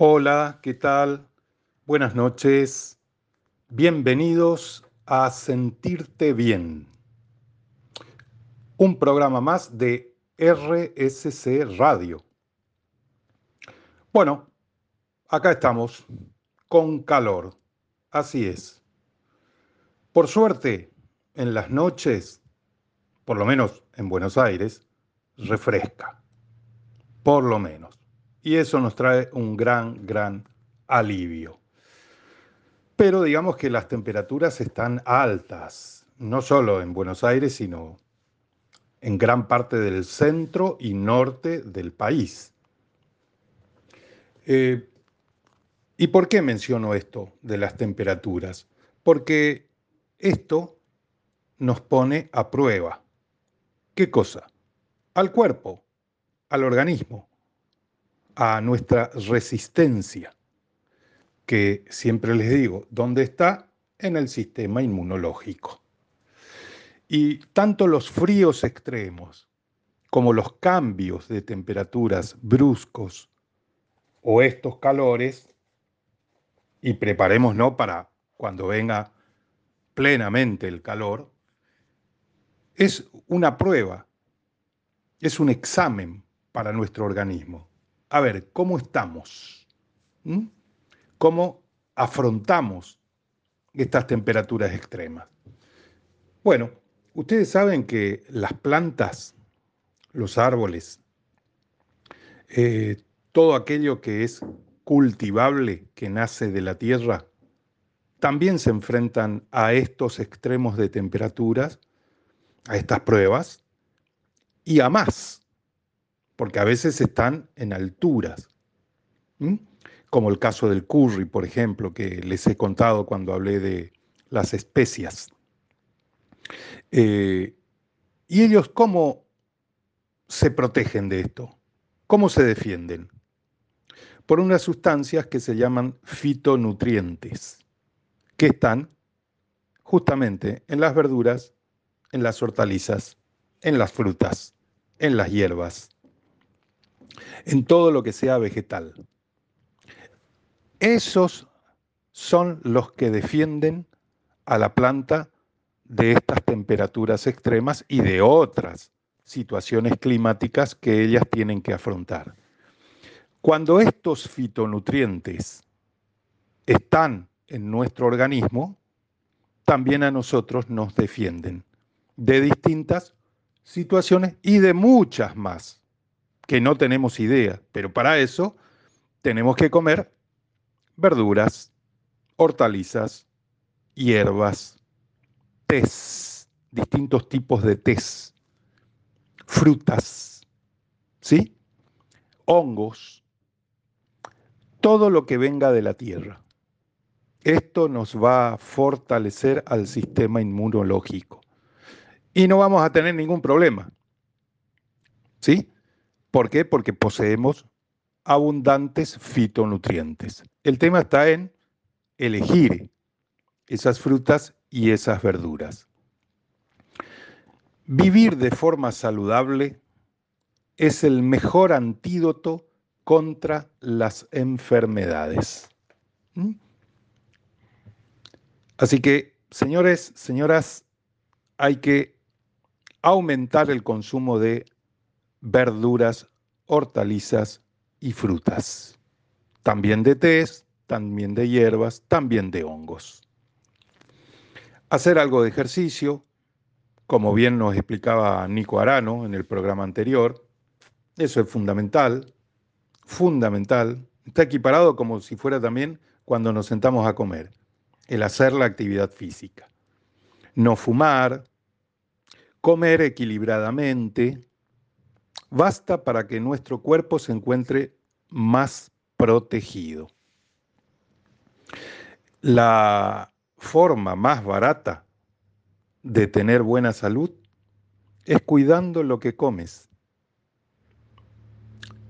Hola, ¿qué tal? Buenas noches. Bienvenidos a Sentirte Bien. Un programa más de RSC Radio. Bueno, acá estamos, con calor. Así es. Por suerte, en las noches, por lo menos en Buenos Aires, refresca. Por lo menos y eso nos trae un gran, gran alivio. Pero digamos que las temperaturas están altas, no solo en Buenos Aires, sino en gran parte del centro y norte del país. Eh, ¿Y por qué menciono esto de las temperaturas? Porque esto nos pone a prueba. ¿Qué cosa? Al cuerpo, al organismo a nuestra resistencia, que siempre les digo, ¿dónde está? En el sistema inmunológico. Y tanto los fríos extremos como los cambios de temperaturas bruscos o estos calores, y preparémonos para cuando venga plenamente el calor, es una prueba, es un examen para nuestro organismo a ver, ¿cómo estamos? ¿Mm? ¿Cómo afrontamos estas temperaturas extremas? Bueno, ustedes saben que las plantas, los árboles, eh, todo aquello que es cultivable, que nace de la tierra, también se enfrentan a estos extremos de temperaturas, a estas pruebas, y a más porque a veces están en alturas, como el caso del curry, por ejemplo, que les he contado cuando hablé de las especias. Eh, ¿Y ellos cómo se protegen de esto? ¿Cómo se defienden? Por unas sustancias que se llaman fitonutrientes, que están justamente en las verduras, en las hortalizas, en las frutas, en las hierbas, en todo lo que sea vegetal. Esos son los que defienden a la planta de estas temperaturas extremas y de otras situaciones climáticas que ellas tienen que afrontar. Cuando estos fitonutrientes están en nuestro organismo, también a nosotros nos defienden de distintas situaciones y de muchas más que no tenemos idea, pero para eso tenemos que comer verduras, hortalizas, hierbas, tés, distintos tipos de tés, frutas, ¿sí? Hongos, todo lo que venga de la tierra. Esto nos va a fortalecer al sistema inmunológico y no vamos a tener ningún problema. ¿Sí? ¿Por qué? Porque poseemos abundantes fitonutrientes. El tema está en elegir esas frutas y esas verduras. Vivir de forma saludable es el mejor antídoto contra las enfermedades. ¿Mm? Así que, señores, señoras, hay que aumentar el consumo de verduras, hortalizas y frutas. También de tés, también de hierbas, también de hongos. Hacer algo de ejercicio, como bien nos explicaba Nico Arano en el programa anterior, eso es fundamental, fundamental. Está equiparado como si fuera también cuando nos sentamos a comer, el hacer la actividad física. No fumar, comer equilibradamente, basta para que nuestro cuerpo se encuentre más protegido. La forma más barata de tener buena salud es cuidando lo que comes.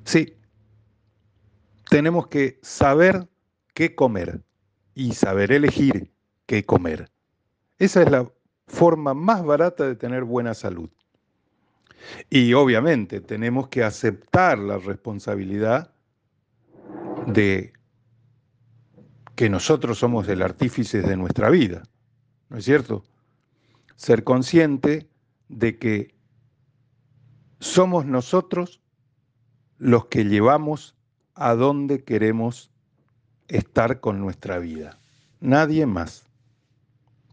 Sí, tenemos que saber qué comer y saber elegir qué comer. Esa es la forma más barata de tener buena salud. Y obviamente tenemos que aceptar la responsabilidad de que nosotros somos el artífice de nuestra vida, ¿no es cierto? Ser consciente de que somos nosotros los que llevamos a donde queremos estar con nuestra vida. Nadie más.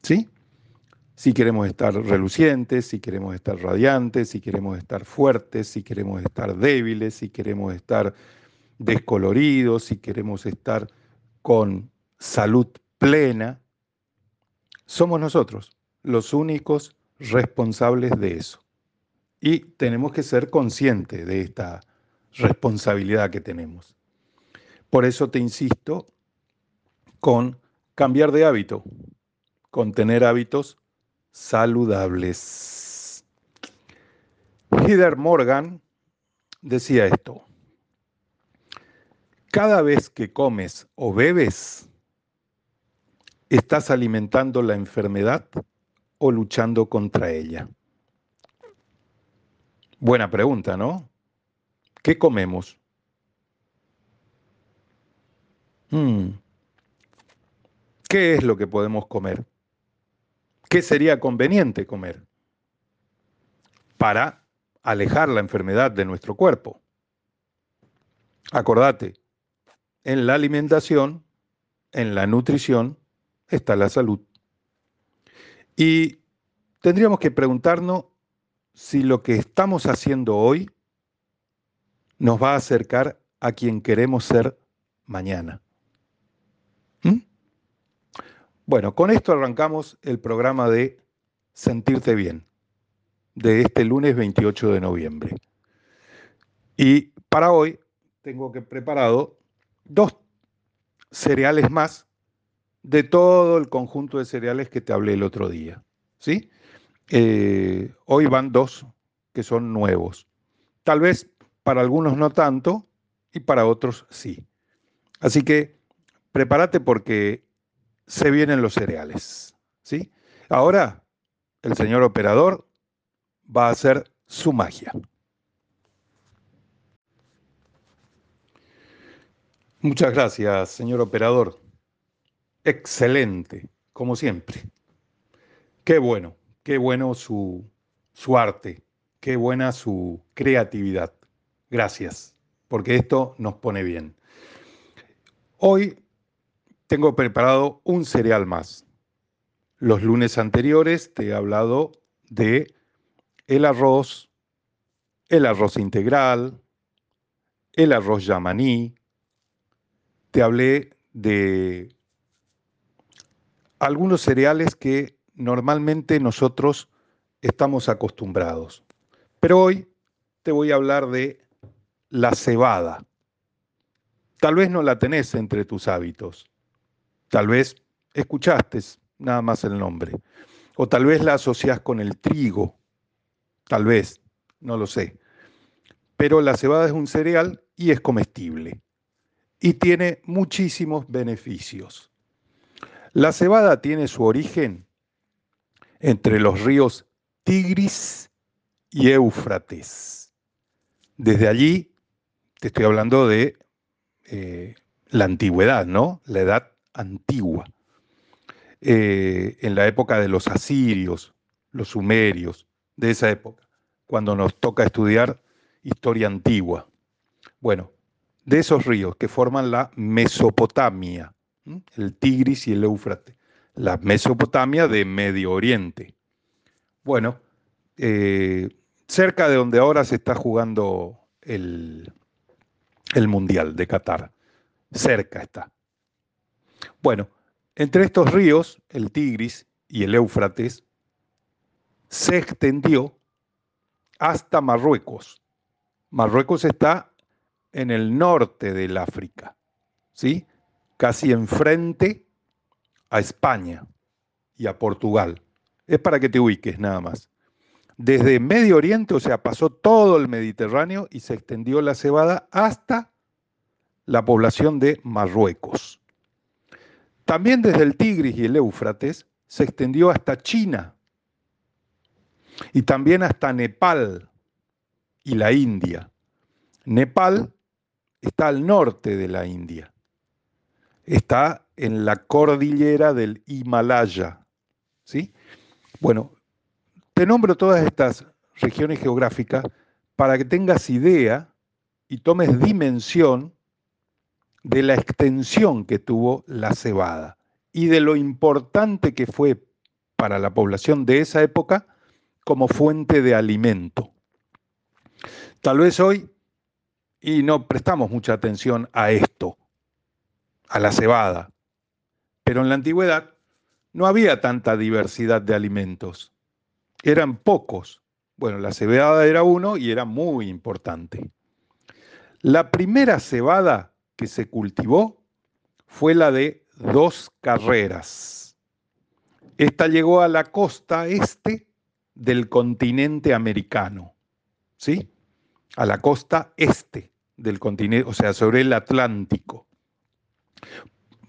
¿Sí? Si queremos estar relucientes, si queremos estar radiantes, si queremos estar fuertes, si queremos estar débiles, si queremos estar descoloridos, si queremos estar con salud plena, somos nosotros los únicos responsables de eso. Y tenemos que ser conscientes de esta responsabilidad que tenemos. Por eso te insisto con cambiar de hábito, con tener hábitos saludables. Heather Morgan decía esto, cada vez que comes o bebes, ¿estás alimentando la enfermedad o luchando contra ella? Buena pregunta, ¿no? ¿Qué comemos? Hmm. ¿Qué es lo que podemos comer? ¿Qué sería conveniente comer para alejar la enfermedad de nuestro cuerpo? Acordate, en la alimentación, en la nutrición, está la salud. Y tendríamos que preguntarnos si lo que estamos haciendo hoy nos va a acercar a quien queremos ser mañana. ¿Mm? Bueno, con esto arrancamos el programa de Sentirte Bien de este lunes 28 de noviembre. Y para hoy tengo que preparado dos cereales más de todo el conjunto de cereales que te hablé el otro día. ¿sí? Eh, hoy van dos que son nuevos. Tal vez para algunos no tanto y para otros sí. Así que prepárate porque se vienen los cereales. ¿sí? Ahora el señor operador va a hacer su magia. Muchas gracias, señor operador. Excelente, como siempre. Qué bueno, qué bueno su, su arte, qué buena su creatividad. Gracias, porque esto nos pone bien. Hoy tengo preparado un cereal más. Los lunes anteriores te he hablado de el arroz, el arroz integral, el arroz yamaní. Te hablé de algunos cereales que normalmente nosotros estamos acostumbrados. Pero hoy te voy a hablar de la cebada. Tal vez no la tenés entre tus hábitos. Tal vez escuchaste nada más el nombre. O tal vez la asociás con el trigo. Tal vez, no lo sé. Pero la cebada es un cereal y es comestible. Y tiene muchísimos beneficios. La cebada tiene su origen entre los ríos Tigris y Éufrates. Desde allí te estoy hablando de eh, la antigüedad, ¿no? La edad antigua. Eh, en la época de los asirios, los sumerios, de esa época, cuando nos toca estudiar historia antigua. Bueno, de esos ríos que forman la Mesopotamia, el Tigris y el Éufrates, la Mesopotamia de Medio Oriente. Bueno, eh, cerca de donde ahora se está jugando el, el Mundial de Qatar. Cerca está. Bueno, entre estos ríos, el Tigris y el Éufrates, se extendió hasta Marruecos. Marruecos está en el norte del África, ¿sí? Casi enfrente a España y a Portugal. Es para que te ubiques nada más. Desde Medio Oriente, o sea, pasó todo el Mediterráneo y se extendió la cebada hasta la población de Marruecos. También desde el Tigris y el Éufrates se extendió hasta China y también hasta Nepal y la India. Nepal está al norte de la India. está en la cordillera del Himalaya. ¿sí? Bueno, te nombro todas estas regiones geográficas para que tengas idea y tomes dimensión de la extensión que tuvo la cebada y de lo importante que fue para la población de esa época como fuente de alimento. Tal vez hoy, y no prestamos mucha atención a esto, a la cebada, pero en la antigüedad no había tanta diversidad de alimentos, eran pocos. Bueno, la cebada era uno y era muy importante. La primera cebada que se cultivó fue la de dos carreras. Esta llegó a la costa este del continente americano, ¿sí? A la costa este del continente, o sea, sobre el Atlántico.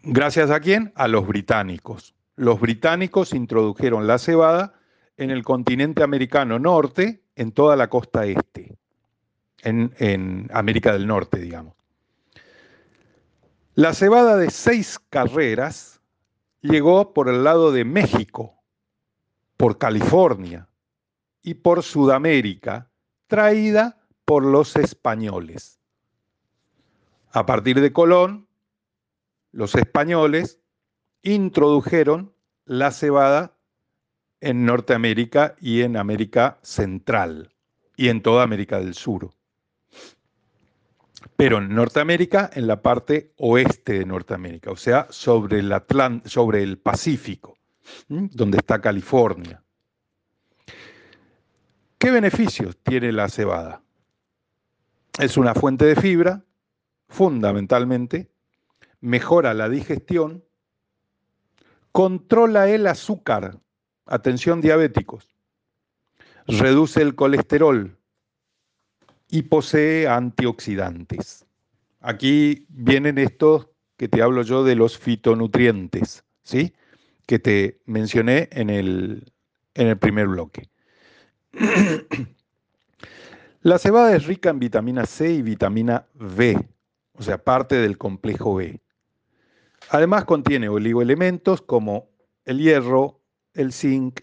Gracias a quién? A los británicos. Los británicos introdujeron la cebada en el continente americano norte, en toda la costa este, en, en América del Norte, digamos. La cebada de seis carreras llegó por el lado de México, por California y por Sudamérica, traída por los españoles. A partir de Colón, los españoles introdujeron la cebada en Norteamérica y en América Central y en toda América del Sur pero en Norteamérica, en la parte oeste de Norteamérica, o sea, sobre el, sobre el Pacífico, donde está California. ¿Qué beneficios tiene la cebada? Es una fuente de fibra, fundamentalmente, mejora la digestión, controla el azúcar, atención diabéticos, reduce el colesterol, y posee antioxidantes. Aquí vienen estos que te hablo yo de los fitonutrientes, ¿sí? Que te mencioné en el, en el primer bloque. La cebada es rica en vitamina C y vitamina B, o sea, parte del complejo B. Además contiene oligoelementos como el hierro, el zinc,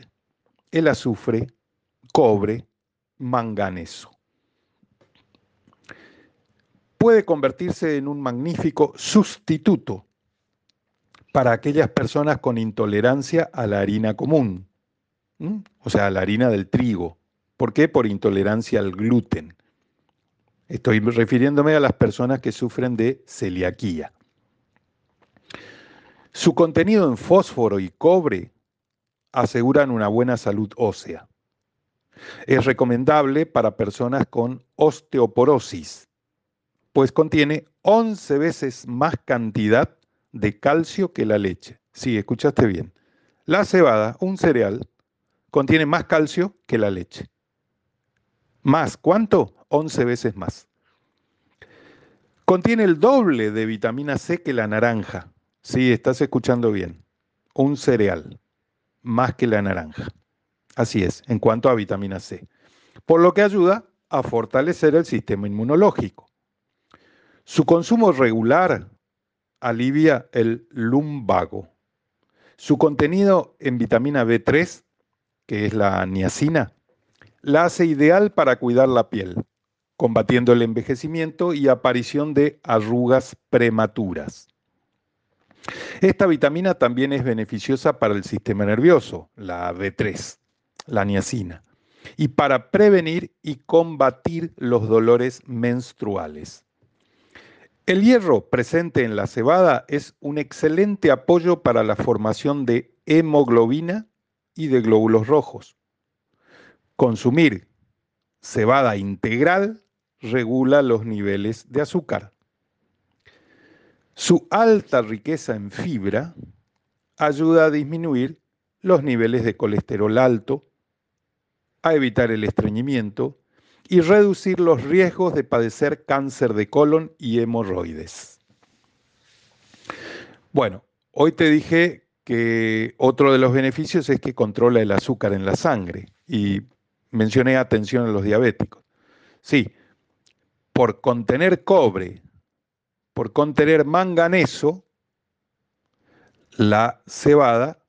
el azufre, cobre, manganeso puede convertirse en un magnífico sustituto para aquellas personas con intolerancia a la harina común, o sea, a la harina del trigo. ¿Por qué? Por intolerancia al gluten. Estoy refiriéndome a las personas que sufren de celiaquía. Su contenido en fósforo y cobre aseguran una buena salud ósea. Es recomendable para personas con osteoporosis, pues contiene 11 veces más cantidad de calcio que la leche. Sí, escuchaste bien. La cebada, un cereal, contiene más calcio que la leche. ¿Más? ¿Cuánto? 11 veces más. Contiene el doble de vitamina C que la naranja. Sí, estás escuchando bien. Un cereal, más que la naranja. Así es, en cuanto a vitamina C. Por lo que ayuda a fortalecer el sistema inmunológico. Su consumo regular alivia el lumbago. Su contenido en vitamina B3, que es la niacina, la hace ideal para cuidar la piel, combatiendo el envejecimiento y aparición de arrugas prematuras. Esta vitamina también es beneficiosa para el sistema nervioso, la B3, la niacina, y para prevenir y combatir los dolores menstruales. El hierro presente en la cebada es un excelente apoyo para la formación de hemoglobina y de glóbulos rojos. Consumir cebada integral regula los niveles de azúcar. Su alta riqueza en fibra ayuda a disminuir los niveles de colesterol alto, a evitar el estreñimiento y reducir los riesgos de padecer cáncer de colon y hemorroides. Bueno, hoy te dije que otro de los beneficios es que controla el azúcar en la sangre y mencioné atención a los diabéticos. Sí, por contener cobre, por contener manganeso, la cebada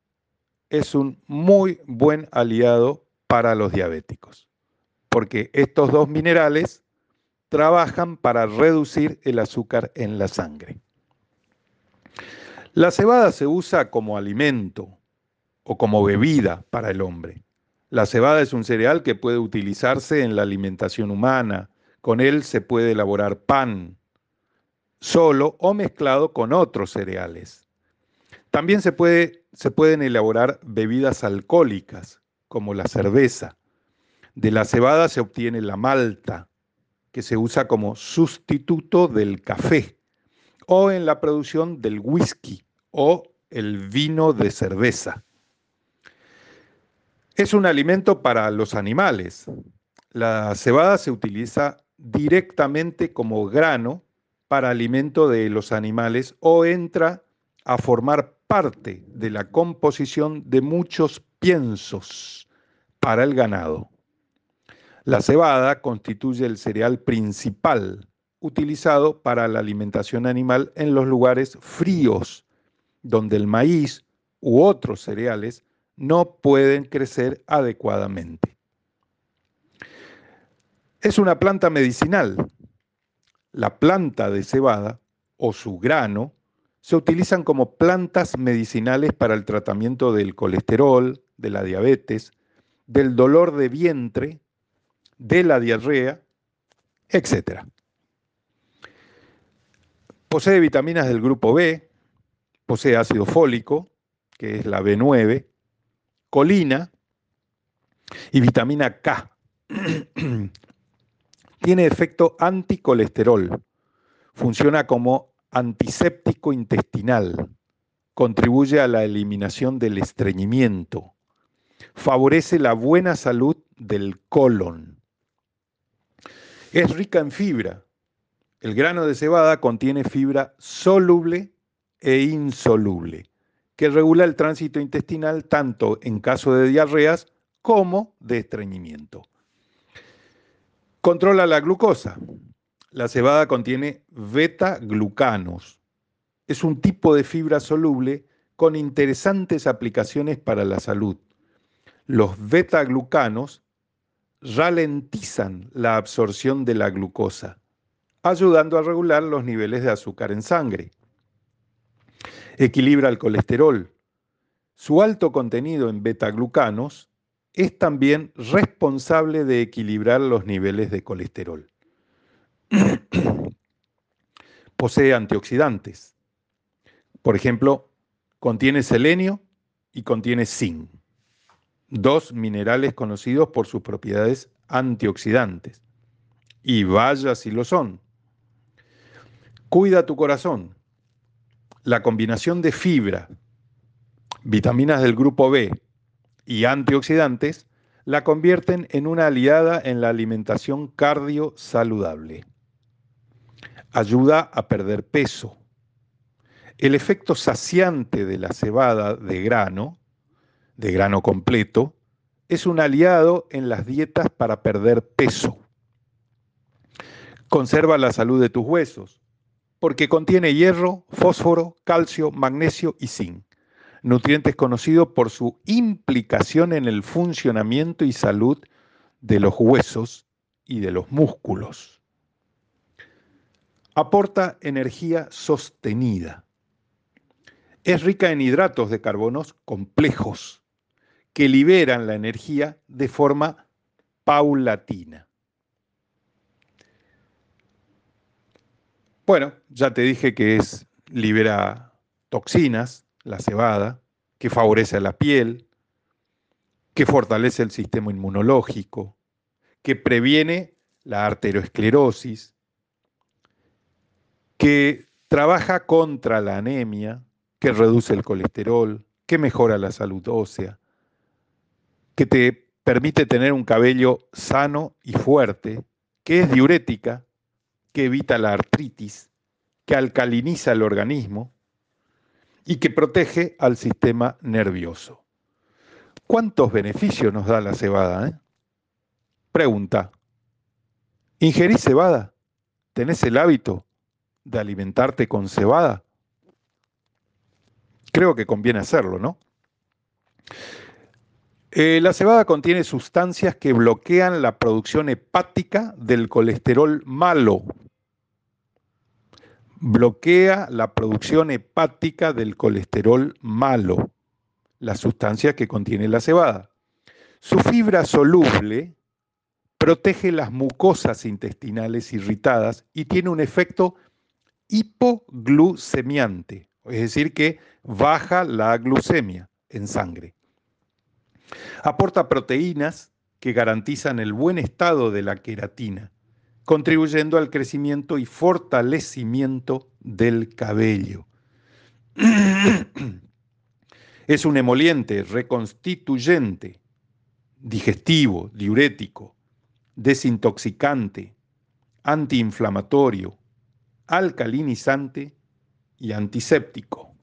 es un muy buen aliado para los diabéticos, porque estos dos minerales trabajan para reducir el azúcar en la sangre. La cebada se usa como alimento o como bebida para el hombre. La cebada es un cereal que puede utilizarse en la alimentación humana. Con él se puede elaborar pan, solo o mezclado con otros cereales. También se, se pueden elaborar bebidas alcohólicas, como la cerveza. De la cebada se obtiene la malta, que se usa como sustituto del café, o en la producción del whisky o el vino de cerveza. Es un alimento para los animales. La cebada se utiliza directamente como grano para alimento de los animales o entra a formar parte de la composición de muchos piensos para el ganado. La cebada constituye el cereal principal utilizado para la alimentación animal en los lugares fríos, donde el maíz u otros cereales no pueden crecer adecuadamente. Es una planta medicinal. La planta de cebada o su grano se utilizan como plantas medicinales para el tratamiento del colesterol, de la diabetes, del dolor de vientre, de la diarrea, etc. Posee vitaminas del grupo B, posee ácido fólico, que es la B9, colina y vitamina K. Tiene efecto anticolesterol. Funciona como antiséptico intestinal. Contribuye a la eliminación del estreñimiento. Favorece la buena salud del colon. Es rica en fibra. El grano de cebada contiene fibra soluble e insoluble que regula el tránsito intestinal tanto en caso de diarreas como de estreñimiento. Controla la glucosa. La cebada contiene beta-glucanos. Es un tipo de fibra soluble con interesantes aplicaciones para la salud. Los beta-glucanos ralentizan la absorción de la glucosa, ayudando a regular los niveles de azúcar en sangre equilibra el colesterol. Su alto contenido en betaglucanos es también responsable de equilibrar los niveles de colesterol. Posee antioxidantes. Por ejemplo, contiene selenio y contiene zinc, dos minerales conocidos por sus propiedades antioxidantes. Y vaya si lo son. Cuida tu corazón. La combinación de fibra, vitaminas del grupo B y antioxidantes la convierten en una aliada en la alimentación cardio saludable. Ayuda a perder peso. El efecto saciante de la cebada de grano, de grano completo, es un aliado en las dietas para perder peso. Conserva la salud de tus huesos porque contiene hierro, fósforo, calcio, magnesio y zinc, nutrientes conocidos por su implicación en el funcionamiento y salud de los huesos y de los músculos. Aporta energía sostenida. Es rica en hidratos de carbonos complejos que liberan la energía de forma paulatina. Bueno, ya te dije que es libera toxinas, la cebada, que favorece a la piel, que fortalece el sistema inmunológico, que previene la arteriosclerosis, que trabaja contra la anemia, que reduce el colesterol, que mejora la salud ósea, que te permite tener un cabello sano y fuerte, que es diurética, que evita la artritis, que alcaliniza el organismo y que protege al sistema nervioso. ¿Cuántos beneficios nos da la cebada? Eh? Pregunta. ¿Ingerís cebada? ¿Tenés el hábito de alimentarte con cebada? creo que conviene hacerlo, ¿no? Eh, la cebada contiene sustancias que bloquean la producción hepática del colesterol malo. Bloquea la producción hepática del colesterol malo, la sustancia que contiene la cebada. Su fibra soluble protege las mucosas intestinales irritadas y tiene un efecto hipoglucemiante, es decir, que baja la glucemia en sangre. Aporta proteínas que garantizan el buen estado de la queratina, contribuyendo al crecimiento y fortalecimiento del cabello. es un emoliente, reconstituyente, digestivo, diurético, desintoxicante, antiinflamatorio, alcalinizante y antiséptico.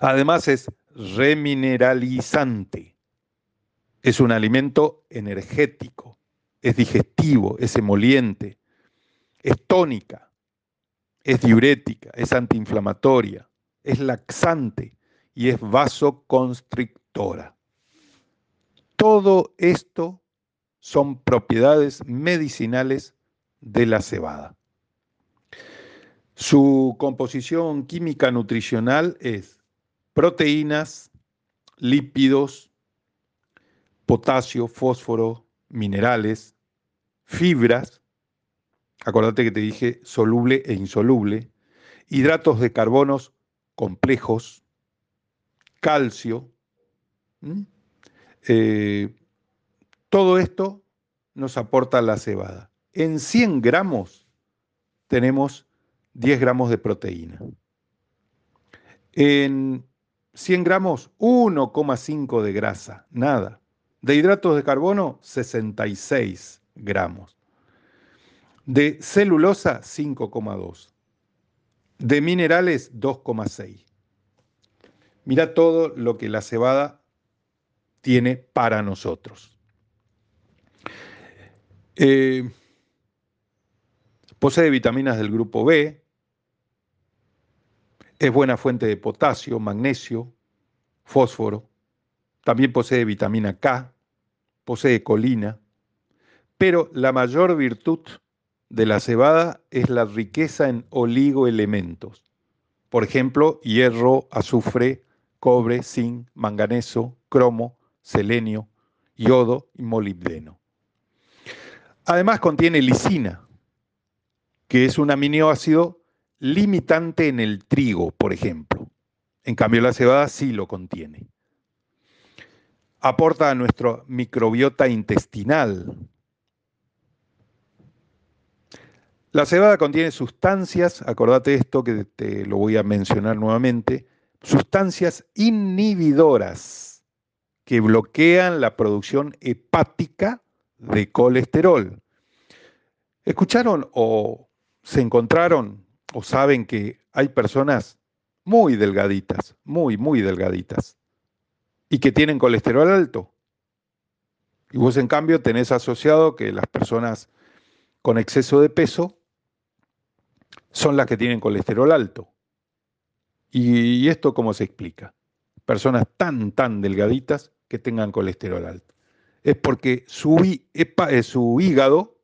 Además es remineralizante. Es un alimento energético, es digestivo, es emoliente, es tónica, es diurética, es antiinflamatoria, es laxante y es vasoconstrictora. Todo esto son propiedades medicinales de la cebada. Su composición química nutricional es proteínas, lípidos, potasio, fósforo, minerales, fibras, acordate que te dije soluble e insoluble, hidratos de carbonos complejos, calcio, eh, todo esto nos aporta la cebada. En 100 gramos tenemos 10 gramos de proteína. En 100 gramos, 1,5 de grasa, nada. De hidratos de carbono, 66 gramos. De celulosa, 5,2. De minerales, 2,6. Mira todo lo que la cebada tiene para nosotros. Eh, posee vitaminas del grupo B, es buena fuente de potasio, magnesio, fósforo. También posee vitamina K, posee colina. Pero la mayor virtud de la cebada es la riqueza en oligoelementos. Por ejemplo, hierro, azufre, cobre, zinc, manganeso, cromo, selenio, yodo y molibdeno. Además contiene lisina, que es un aminoácido limitante en el trigo, por ejemplo. En cambio, la cebada sí lo contiene. Aporta a nuestro microbiota intestinal. La cebada contiene sustancias, acordate esto que te lo voy a mencionar nuevamente, sustancias inhibidoras que bloquean la producción hepática de colesterol. ¿Escucharon o se encontraron o saben que hay personas muy delgaditas, muy, muy delgaditas, y que tienen colesterol alto. Y vos en cambio tenés asociado que las personas con exceso de peso son las que tienen colesterol alto. ¿Y, esto cómo se explica? Personas tan, tan delgaditas que tengan colesterol alto. Es porque su, eh, su hígado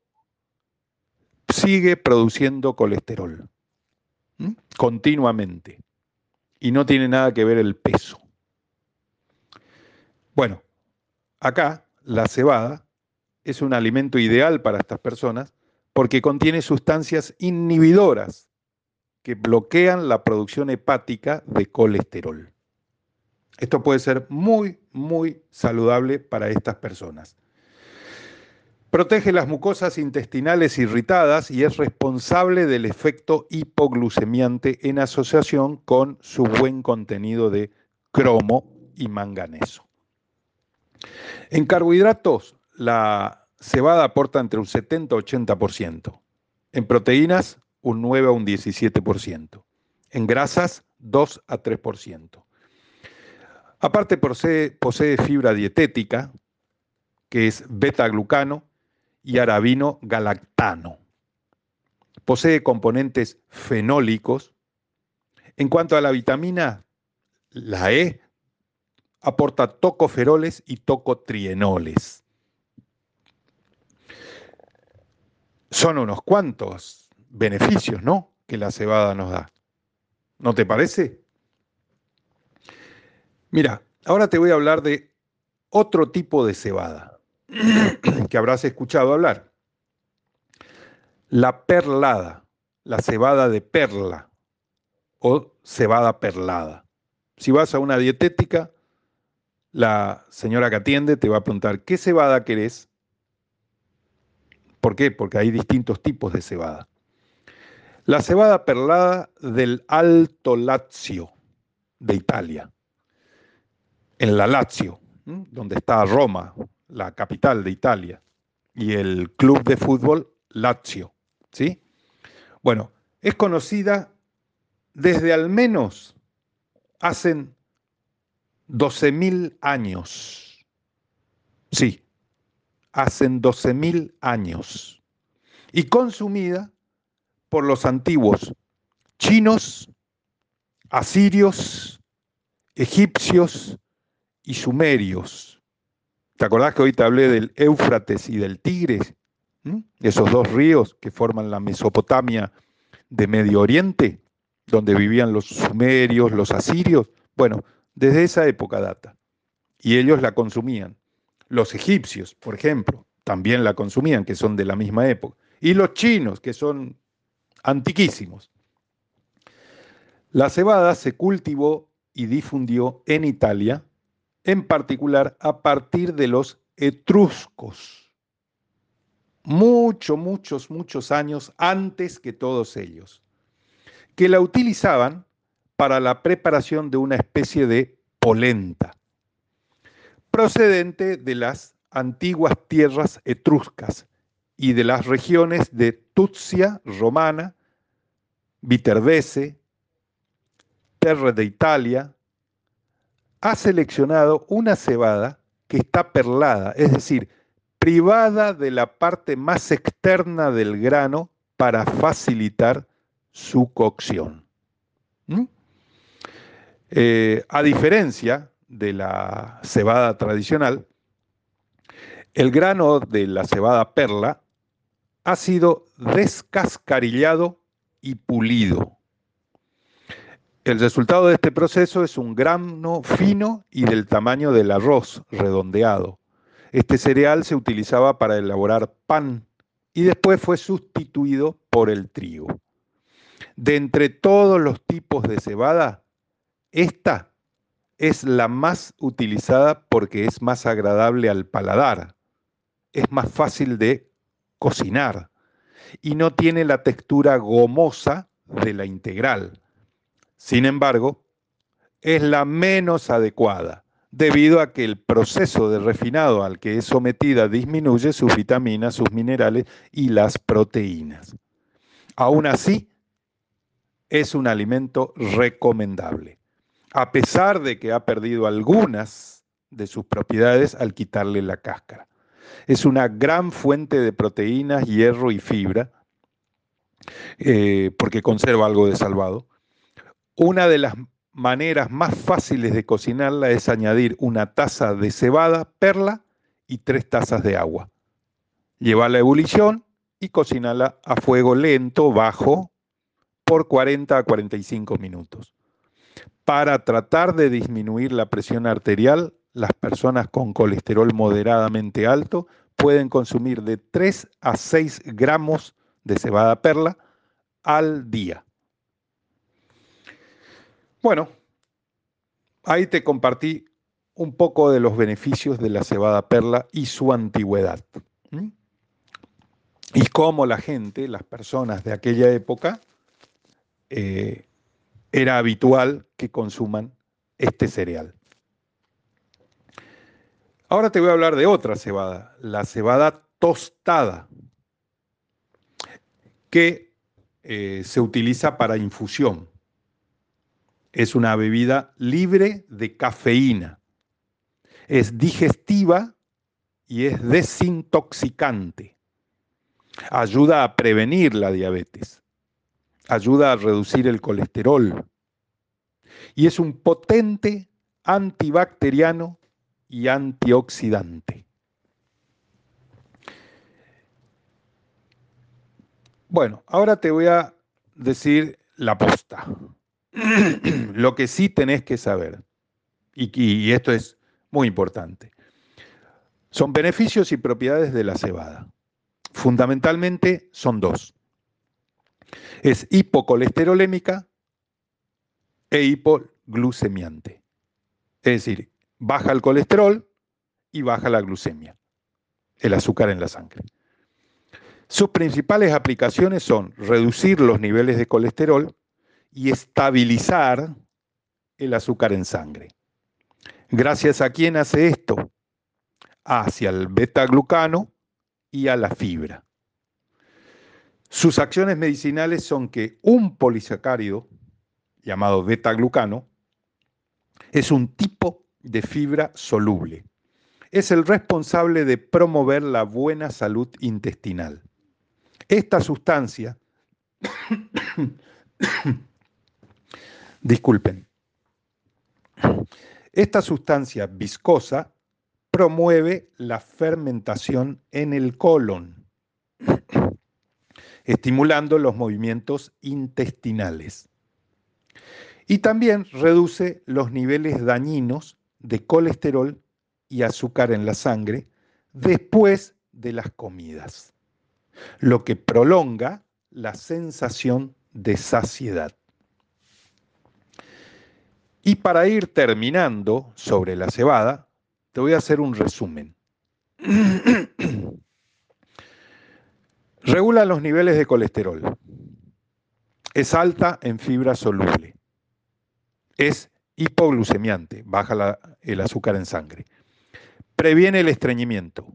sigue produciendo colesterol continuamente. Y no tiene nada que ver el peso. Bueno, acá la cebada es un alimento ideal para estas personas porque contiene sustancias inhibidoras que bloquean la producción hepática de colesterol. Esto puede ser muy, muy saludable para estas personas. Protege las mucosas intestinales irritadas y es responsable del efecto hipoglucemiante en asociación con su buen contenido de cromo y manganeso. En carbohidratos, la cebada aporta entre un 70 y 80%. En proteínas, un 9 a un 17%. En grasas, 2 a 3%. Aparte posee, posee fibra dietética, que es beta-glucano, y arabino galactano. Posee componentes fenólicos. En cuanto a la vitamina, La E aporta tocoferoles y tocotrienoles. Son unos cuantos beneficios, ¿no? Que la cebada nos da. ¿No te parece? Mira, ahora te voy a hablar de otro tipo de cebada que habrás escuchado hablar. La perlada, la cebada de perla o cebada perlada. Si vas a una dietética, la señora que atiende te va a preguntar, ¿qué cebada querés? ¿Por qué? Porque hay distintos tipos de cebada. La cebada perlada del Alto Lazio, de Italia. En la Lazio, donde está Roma, la capital de Italia, y el club de fútbol Lazio. ¿sí? Bueno, es conocida desde al menos hacen 12.000 años. Sí, hacen 12.000 años. Y consumida por los antiguos chinos, asirios, egipcios y sumerios. ¿Te acordás que hoy te hablé del Éufrates y del Tigre? Esos dos ríos que forman la Mesopotamia de Medio Oriente, donde vivían los sumerios, los asirios. Bueno, desde esa época data. Y ellos la consumían. Los egipcios, por ejemplo, también la consumían, que son de la misma época. Y los chinos, que son antiquísimos. La cebada se cultivó y difundió en Italia, en particular a partir de los etruscos. Muchos, muchos, muchos años antes que todos ellos, que la utilizaban para la preparación de una especie de polenta, procedente de las antiguas tierras etruscas y de las regiones de Tuzia romana, Viterbese, Terre de Italia, ha seleccionado una cebada que está perlada, es decir, privada de la parte más externa del grano para facilitar su cocción. ¿Mm? Eh, a diferencia de la cebada tradicional, el grano de la cebada perla ha sido descascarillado y pulido. El resultado de este proceso es un grano fino y del tamaño del arroz redondeado. Este cereal se utilizaba para elaborar pan y después fue sustituido por el trigo. De entre todos los tipos de cebada, esta es la más utilizada porque es más agradable al paladar, es más fácil de cocinar y no tiene la textura gomosa de la integral. Sin embargo, es la menos adecuada debido a que el proceso de refinado al que es sometida disminuye sus vitaminas, sus minerales y las proteínas. Aún así, es un alimento recomendable, a pesar de que ha perdido algunas de sus propiedades al quitarle la cáscara. Es una gran fuente de proteínas, hierro y fibra, eh, porque conserva algo de salvado. Una de las maneras más fáciles de cocinarla es añadir una taza de cebada, perla y tres tazas de agua. Llevarla a ebullición y cocinarla a fuego lento, bajo, por 40 a 45 minutos. Para tratar de disminuir la presión arterial, las personas con colesterol moderadamente alto pueden consumir de 3 a 6 gramos de cebada perla al día. Bueno, ahí te compartí un poco de los beneficios de la cebada perla y su antigüedad. Y cómo la gente, las personas de aquella época, eh, era habitual que consuman este cereal. Ahora te voy a hablar de otra cebada, la cebada tostada, que eh, se utiliza para infusión. Es una bebida libre de cafeína. Es digestiva y es desintoxicante. Ayuda a prevenir la diabetes. Ayuda a reducir el colesterol. y es un potente antibacteriano y antioxidante. Bueno, ahora te voy a decir la posta. Lo que sí tenés que saber, y, esto es muy importante, son beneficios y propiedades de la cebada. Fundamentalmente son dos. Es hipocolesterolémica e hipoglucemiante. Es decir, baja el colesterol y baja la glucemia, el azúcar en la sangre. Sus principales aplicaciones son reducir los niveles de colesterol y estabilizar el azúcar en sangre. Gracias a quién hace esto? Hacia el beta-glucano y a la fibra. Sus acciones medicinales son que un polisacárido, llamado beta-glucano, es un tipo de fibra soluble. Es el responsable de promover la buena salud intestinal. Esta sustancia, disculpen, esta sustancia viscosa promueve la fermentación en el colon, estimulando los movimientos intestinales. Y también reduce los niveles dañinos de colesterol y azúcar en la sangre después de las comidas lo que prolonga la sensación de saciedad. Y para ir terminando sobre la cebada, te voy a hacer un resumen. Regula los niveles de colesterol. Es alta en fibra soluble. Es hipoglucemiante, baja el azúcar en sangre. Previene el estreñimiento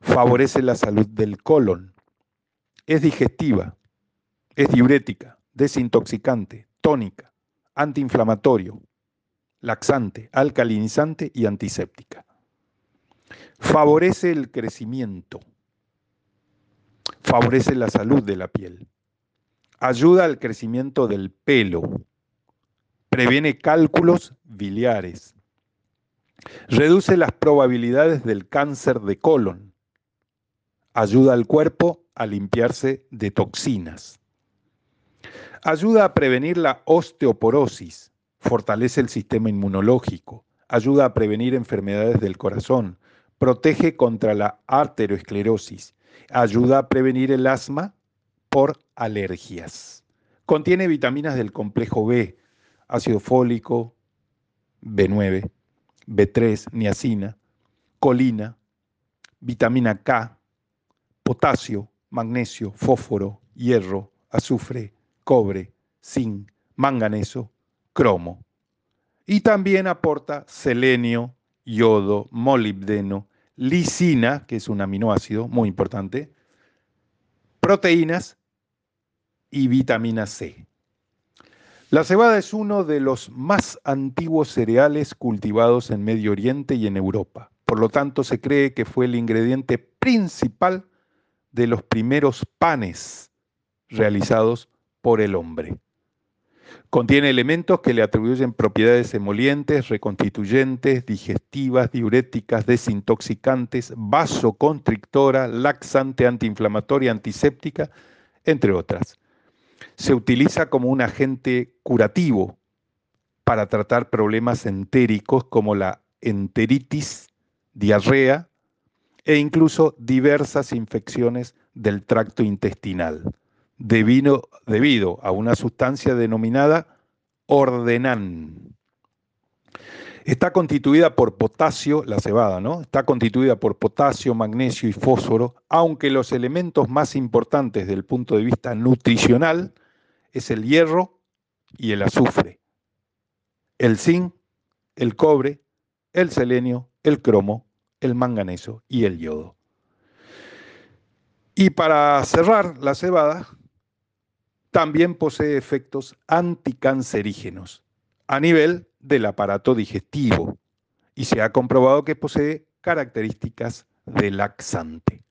favorece la salud del colon. Es digestiva, es diurética, desintoxicante, tónica, antiinflamatorio, laxante, alcalinizante y antiséptica. Favorece el crecimiento, favorece la salud de la piel, ayuda al crecimiento del pelo, previene cálculos biliares, reduce las probabilidades del cáncer de colon, Ayuda al cuerpo a limpiarse de toxinas. Ayuda a prevenir la osteoporosis. Fortalece el sistema inmunológico. Ayuda a prevenir enfermedades del corazón. Protege contra la arteriosclerosis. Ayuda a prevenir el asma por alergias. Contiene vitaminas del complejo B, ácido fólico, B9, B3, niacina, colina, vitamina K, potasio, magnesio, fósforo, hierro, azufre, cobre, zinc, manganeso, cromo. Y también aporta selenio, yodo, molibdeno, lisina, que es un aminoácido muy importante, proteínas y vitamina C. La cebada es uno de los más antiguos cereales cultivados en Medio Oriente y en Europa. Por lo tanto, se cree que fue el ingrediente principal de los primeros panes realizados por el hombre. Contiene elementos que le atribuyen propiedades emolientes, reconstituyentes, digestivas, diuréticas, desintoxicantes, vasoconstrictora, laxante, antiinflamatoria, antiséptica, entre otras. Se utiliza como un agente curativo para tratar problemas entéricos como la enteritis, diarrea, e incluso diversas infecciones del tracto intestinal, debido, debido a una sustancia denominada ordenan. Está constituida por potasio, la cebada, ¿no? Está constituida por potasio, magnesio y fósforo, aunque los elementos más importantes desde el punto de vista nutricional es el hierro y el azufre, el zinc, el cobre, el selenio, el cromo el manganeso y el yodo. Y para cerrar la cebada, también posee efectos anticancerígenos a nivel del aparato digestivo y se ha comprobado que posee características de laxante.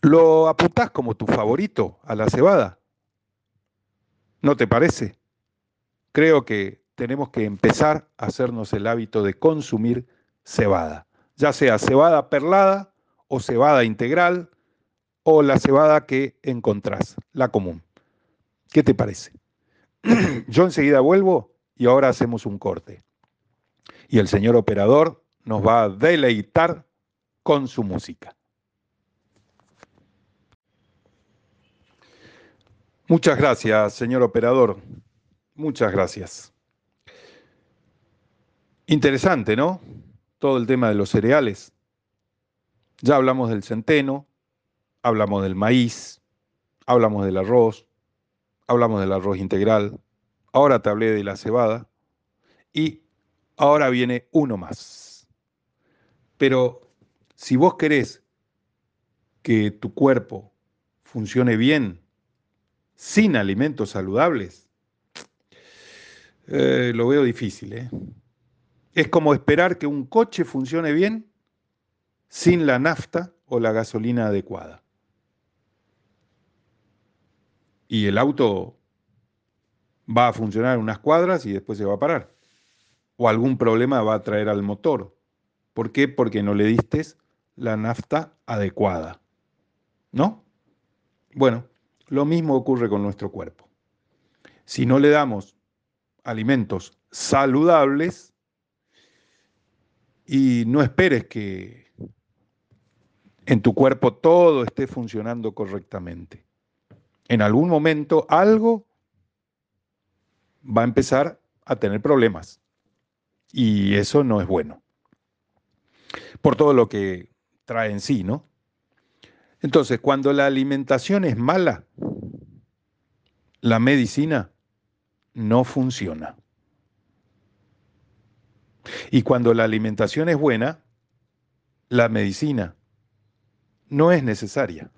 ¿Lo apuntás como tu favorito a la cebada? ¿No te parece? Creo que tenemos que empezar a hacernos el hábito de consumir cebada, ya sea cebada perlada o cebada integral o la cebada que encontrás, la común. ¿Qué te parece? Yo enseguida vuelvo y ahora hacemos un corte. Y el señor operador nos va a deleitar con su música. Muchas gracias, señor operador. Muchas gracias. Interesante, ¿no? Todo el tema de los cereales. Ya hablamos del centeno, hablamos del maíz, hablamos del arroz, hablamos del arroz integral, ahora te hablé de la cebada y ahora viene uno más. Pero si vos querés que tu cuerpo funcione bien sin alimentos saludables, eh, lo veo difícil. ¿eh? Es como esperar que un coche funcione bien sin la nafta o la gasolina adecuada. Y el auto va a funcionar unas cuadras y después se va a parar. O algún problema va a traer al motor. ¿Por qué? Porque no le diste la nafta adecuada. ¿No? Bueno, lo mismo ocurre con nuestro cuerpo. Si no le damos alimentos saludables y no esperes que en tu cuerpo todo esté funcionando correctamente. En algún momento algo va a empezar a tener problemas y eso no es bueno. Por todo lo que trae en sí, ¿no? Entonces, cuando la alimentación es mala, la medicina no funciona. Y cuando la alimentación es buena, la medicina no es necesaria.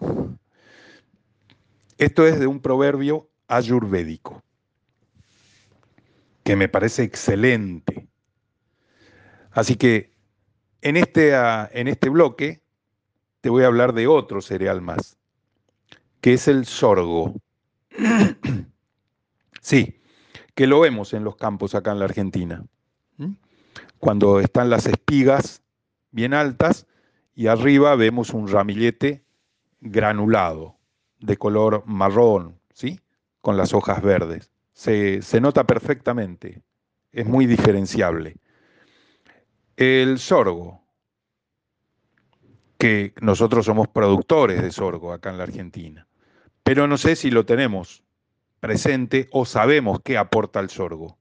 Esto es de un proverbio ayurvédico, que me parece excelente. Así que en este, ah, en este bloque te voy a hablar de otro cereal más, que es el sorgo. sí, que lo vemos en los campos acá en la Argentina. Cuando están las espigas bien altas y arriba vemos un ramillete granulado de color marrón, ¿sí? Con las hojas verdes. Se, se nota perfectamente, es muy diferenciable. El sorgo, que nosotros somos productores de sorgo acá en la Argentina, pero no sé si lo tenemos presente o sabemos qué aporta el sorgo.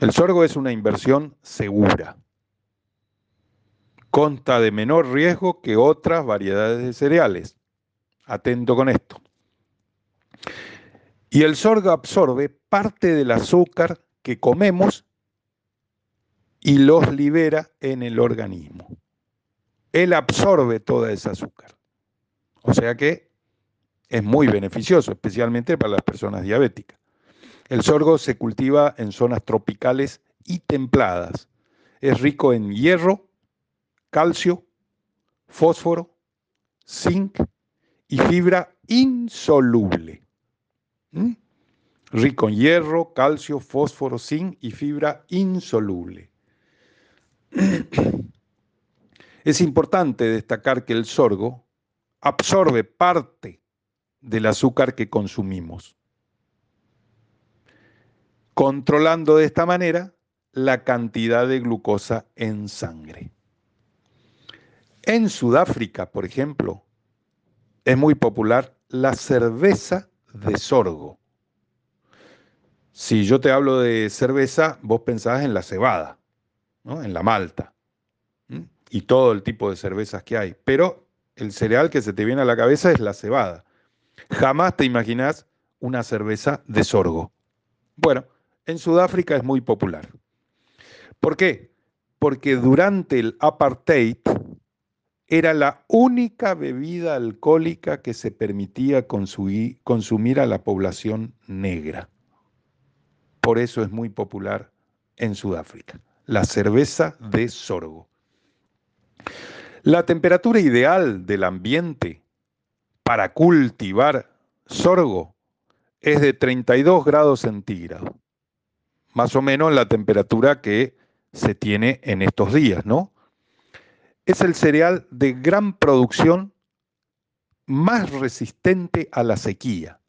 El sorgo es una inversión segura. Consta de menor riesgo que otras variedades de cereales. Atento con esto. Y el sorgo absorbe parte del azúcar que comemos y los libera en el organismo. Él absorbe toda esa azúcar. O sea que es muy beneficioso, especialmente para las personas diabéticas. El sorgo se cultiva en zonas tropicales y templadas. Es rico en hierro, calcio, fósforo, zinc y fibra insoluble. ¿Mm? Rico en hierro, calcio, fósforo, zinc y fibra insoluble. Es importante destacar que el sorgo absorbe parte del azúcar que consumimos, controlando de esta manera la cantidad de glucosa en sangre. En Sudáfrica, por ejemplo, es muy popular la cerveza de sorgo. Si yo te hablo de cerveza, vos pensás en la cebada, en la malta y todo el tipo de cervezas que hay. Pero el cereal que se te viene a la cabeza es la cebada. Jamás te imaginas una cerveza de sorgo. Bueno, en Sudáfrica es muy popular. ¿Por qué? Porque durante el apartheid era la única bebida alcohólica que se permitía consumir, a la población negra. Por eso es muy popular en Sudáfrica, la cerveza de sorgo. La temperatura ideal del ambiente para cultivar sorgo es de 32 grados centígrados, más o menos la temperatura que se tiene en estos días, ¿no? Es el cereal de gran producción más resistente a la sequía.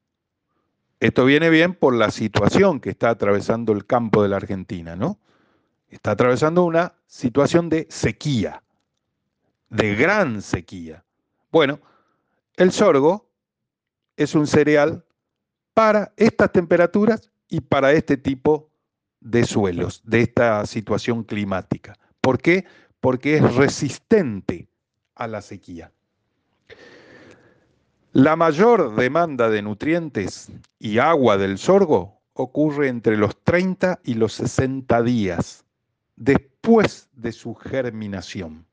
Esto viene bien por la situación que está atravesando el campo de la Argentina, ¿no? Está atravesando una situación de sequía, de gran sequía. Bueno, el sorgo es un cereal para estas temperaturas y para este tipo de suelos, de esta situación climática. ¿Por qué? Porque es resistente a la sequía. La mayor demanda de nutrientes y agua del sorgo ocurre entre los 30 y los 60 días después de su germinación.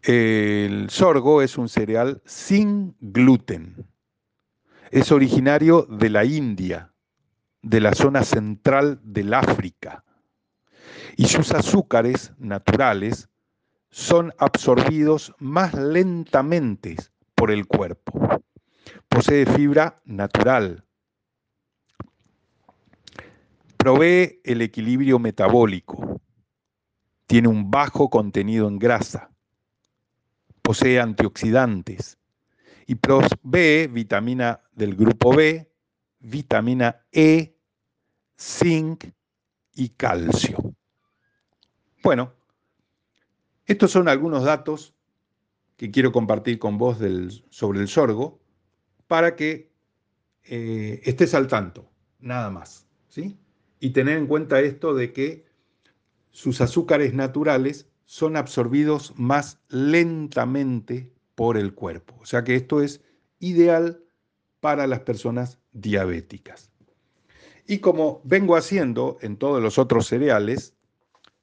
El sorgo es un cereal sin gluten. Es originario de la India, de la zona central del África. Y sus azúcares naturales son absorbidos más lentamente por el cuerpo. Posee fibra natural. Provee el equilibrio metabólico. Tiene un bajo contenido en grasa. Posee antioxidantes. Y provee vitamina del grupo B, vitamina E, zinc y calcio. Bueno, estos son algunos datos que quiero compartir con vos sobre el sorgo para que eh, estés al tanto, nada más. ¿sí? Y tener en cuenta esto de que sus azúcares naturales son absorbidos más lentamente por el cuerpo. O sea que esto es ideal para las personas diabéticas. Y como vengo haciendo en todos los otros cereales,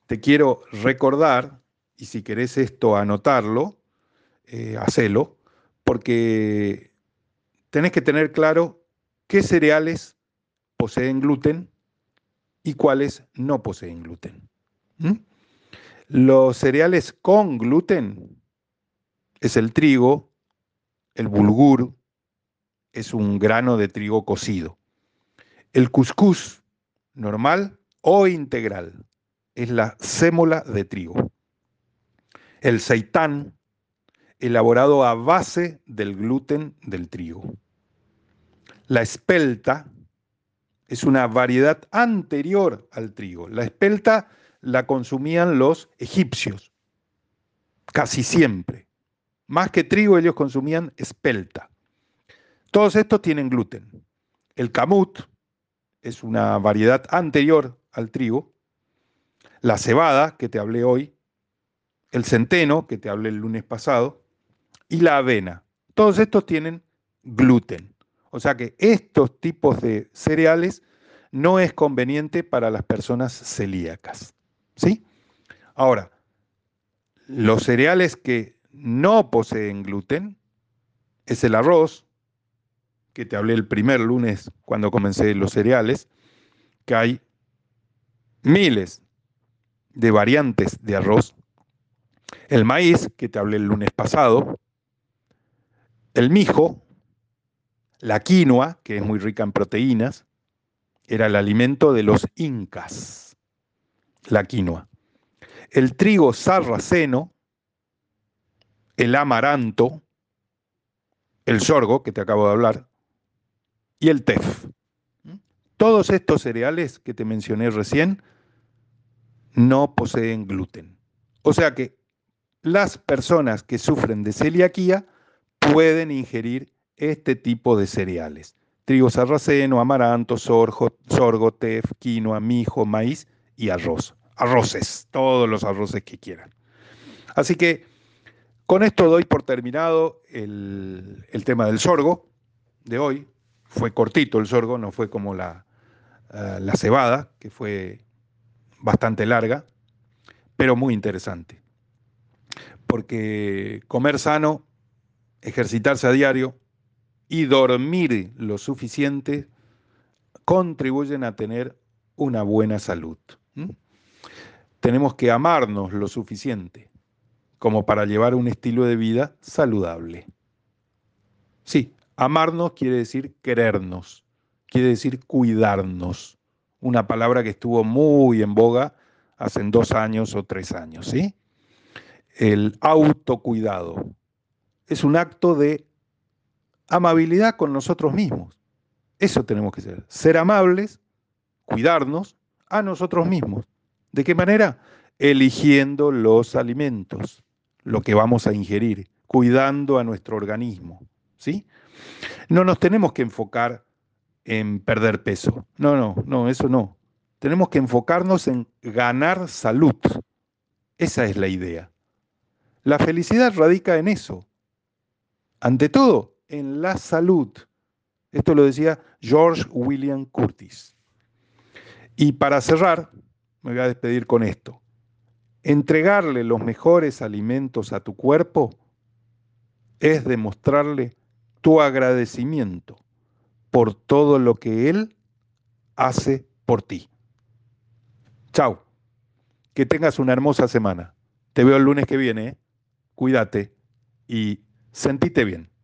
te quiero recordar y si querés esto anotarlo, eh, hacelo, porque tenés que tener claro qué cereales poseen gluten y cuáles no poseen gluten. Los cereales con gluten es el trigo, el bulgur, es un grano de trigo cocido. El cuscús normal o integral es la sémola de trigo el seitán, elaborado a base del gluten del trigo. La espelta es una variedad anterior al trigo. La espelta la consumían los egipcios, casi siempre. Más que trigo, ellos consumían espelta. Todos estos tienen gluten. El camut es una variedad anterior al trigo. La cebada, que te hablé hoy, el centeno, que te hablé el lunes pasado, y la avena. Todos estos tienen gluten. O sea que estos tipos de cereales no es conveniente para las personas celíacas. ¿Sí? Ahora, los cereales que no poseen gluten es el arroz, que te hablé el primer lunes cuando comencé los cereales, que hay miles de variantes de arroz. El maíz, que te hablé el lunes pasado, el mijo, la quinoa, que es muy rica en proteínas, era el alimento de los incas, la quinoa. El trigo sarraceno, el amaranto, el sorgo, que te acabo de hablar, y el tef. Todos estos cereales que te mencioné recién no poseen gluten. O sea que las personas que sufren de celiaquía pueden ingerir este tipo de cereales. Trigo sarraceno, amaranto, sorgo, sorgo, tef, quinoa, mijo, maíz y arroz. Arroces, todos los arroces que quieran. Así que con esto doy por terminado el, tema del sorgo de hoy. Fue cortito el sorgo, no fue como la, eh, la cebada, que fue bastante larga, pero muy interesante porque comer sano, ejercitarse a diario y dormir lo suficiente contribuyen a tener una buena salud. Tenemos que amarnos lo suficiente como para llevar un estilo de vida saludable. Sí, Amarnos quiere decir querernos, quiere decir cuidarnos. Una palabra que estuvo muy en boga hace dos años o tres años, ¿sí? El autocuidado. Es un acto de amabilidad con nosotros mismos. Eso tenemos que ser. Ser amables, cuidarnos a nosotros mismos. ¿De qué manera? Eligiendo los alimentos, lo que vamos a ingerir, cuidando a nuestro organismo. ¿Sí? No nos tenemos que enfocar en perder peso. No, no, no, eso no. Tenemos que enfocarnos en ganar salud. Esa es la idea. La felicidad radica en eso. Ante todo, en la salud. Esto lo decía George William Curtis. Y para cerrar, me voy a despedir con esto. Entregarle los mejores alimentos a tu cuerpo es demostrarle tu agradecimiento por todo lo que Él hace por ti. Chao. Que tengas una hermosa semana. Te veo el lunes que viene. Cuídate y sentite bien.